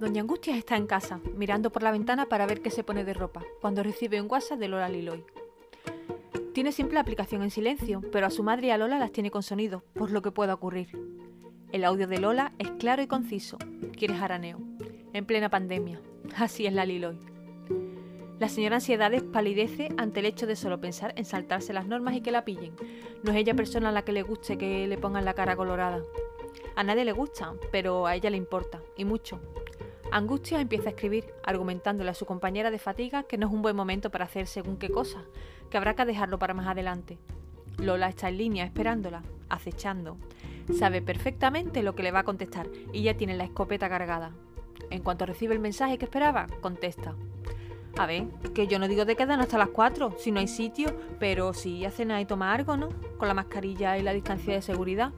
Doña Angustias está en casa, mirando por la ventana para ver qué se pone de ropa, cuando recibe un WhatsApp de Lola Liloy. Tiene siempre la aplicación en silencio, pero a su madre y a Lola las tiene con sonido, por lo que pueda ocurrir. El audio de Lola es claro y conciso. Quiere jaraneo. En plena pandemia. Así es la Liloy. La señora Ansiedades palidece ante el hecho de solo pensar en saltarse las normas y que la pillen. No es ella persona a la que le guste que le pongan la cara colorada. A nadie le gusta, pero a ella le importa, y mucho. Angustia empieza a escribir, argumentándole a su compañera de fatiga que no es un buen momento para hacer según qué cosa, que habrá que dejarlo para más adelante. Lola está en línea esperándola, acechando. Sabe perfectamente lo que le va a contestar y ya tiene la escopeta cargada. En cuanto recibe el mensaje que esperaba, contesta. A ver, que yo no digo de quedarnos hasta las 4, si no hay sitio, pero sí a cenar y tomar algo, ¿no? Con la mascarilla y la distancia de seguridad.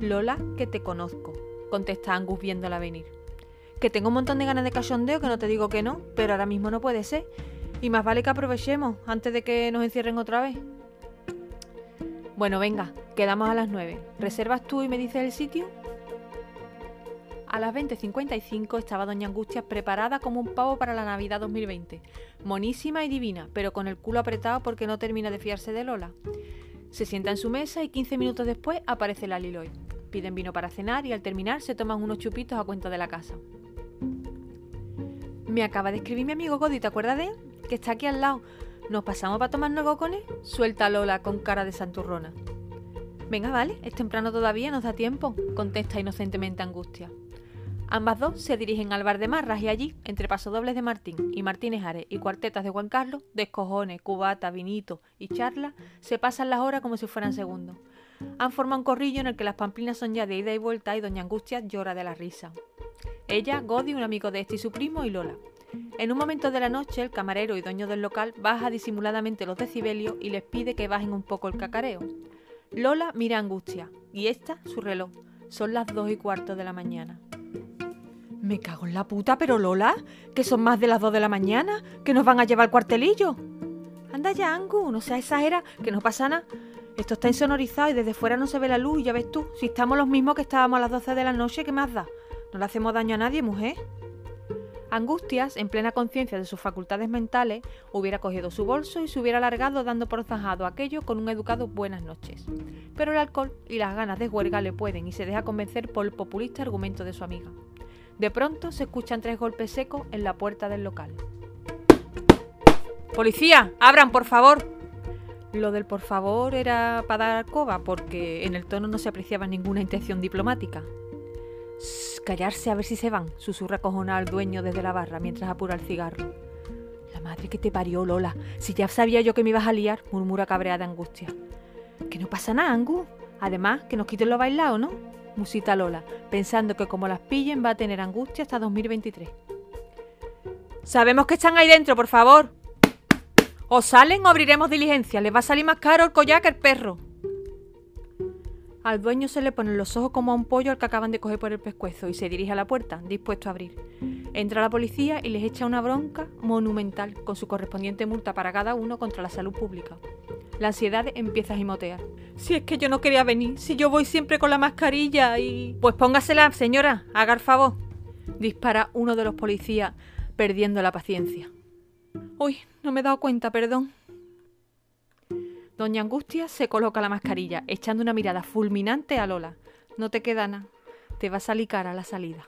Lola, que te conozco, contesta Angus viéndola venir que tengo un montón de ganas de cachondeo, que no te digo que no, pero ahora mismo no puede ser. Y más vale que aprovechemos antes de que nos encierren otra vez. Bueno, venga, quedamos a las 9. ¿Reservas tú y me dices el sitio? A las 20.55 estaba Doña Angustias preparada como un pavo para la Navidad 2020. Monísima y divina, pero con el culo apretado porque no termina de fiarse de Lola. Se sienta en su mesa y 15 minutos después aparece la Liloy. Piden vino para cenar y al terminar se toman unos chupitos a cuenta de la casa. Me acaba de escribir mi amigo Godi, ¿te acuerdas de él? Que está aquí al lado. ¿Nos pasamos para tomarnos algo con? Suelta Lola con cara de santurrona. Venga, vale, es temprano todavía, nos da tiempo, contesta inocentemente Angustia. Ambas dos se dirigen al bar de Marras y allí, entre pasodobles de Martín y Martínez Ares y cuartetas de Juan Carlos, descojones, cubata, vinito y charla, se pasan las horas como si fueran segundos. Han formado un corrillo en el que las pamplinas son ya de ida y vuelta y Doña Angustia llora de la risa. Ella, Godi, un amigo de este y su primo, y Lola. En un momento de la noche, el camarero y dueño del local baja disimuladamente los decibelios y les pide que bajen un poco el cacareo. Lola mira Angustia, y esta su reloj. Son las dos y cuarto de la mañana. Me cago en la puta, pero Lola, que son más de las dos de la mañana, que nos van a llevar al cuartelillo. Anda ya, Angu, no seas exagera, que no pasa nada. Esto está insonorizado y desde fuera no se ve la luz, ya ves tú. Si estamos los mismos que estábamos a las doce de la noche, ¿qué más da? No le hacemos daño a nadie, mujer. Angustias, en plena conciencia de sus facultades mentales, hubiera cogido su bolso y se hubiera alargado dando por zanjado aquello con un educado buenas noches. Pero el alcohol y las ganas de huelga le pueden y se deja convencer por el populista argumento de su amiga. De pronto se escuchan tres golpes secos en la puerta del local. ¡Policía! ¡Abran, por favor! Lo del por favor era para dar coba porque en el tono no se apreciaba ninguna intención diplomática callarse a ver si se van, susurra cojonado al dueño desde la barra mientras apura el cigarro. La madre que te parió, Lola. Si ya sabía yo que me ibas a liar, murmura cabreada angustia. Que no pasa nada, Angus. Además, que nos quiten lo bailado, ¿no? Musita Lola, pensando que como las pillen va a tener angustia hasta 2023. Sabemos que están ahí dentro, por favor. O salen o abriremos diligencia. Les va a salir más caro el collar que el perro. Al dueño se le ponen los ojos como a un pollo al que acaban de coger por el pescuezo y se dirige a la puerta, dispuesto a abrir. Entra la policía y les echa una bronca monumental, con su correspondiente multa para cada uno contra la salud pública. La ansiedad empieza a gimotear. Si es que yo no quería venir, si yo voy siempre con la mascarilla y... Pues póngasela, señora, haga el favor. Dispara uno de los policías, perdiendo la paciencia. Uy, no me he dado cuenta, perdón. Doña Angustia se coloca la mascarilla, echando una mirada fulminante a Lola. No te queda nada. Te va a salir cara a la salida.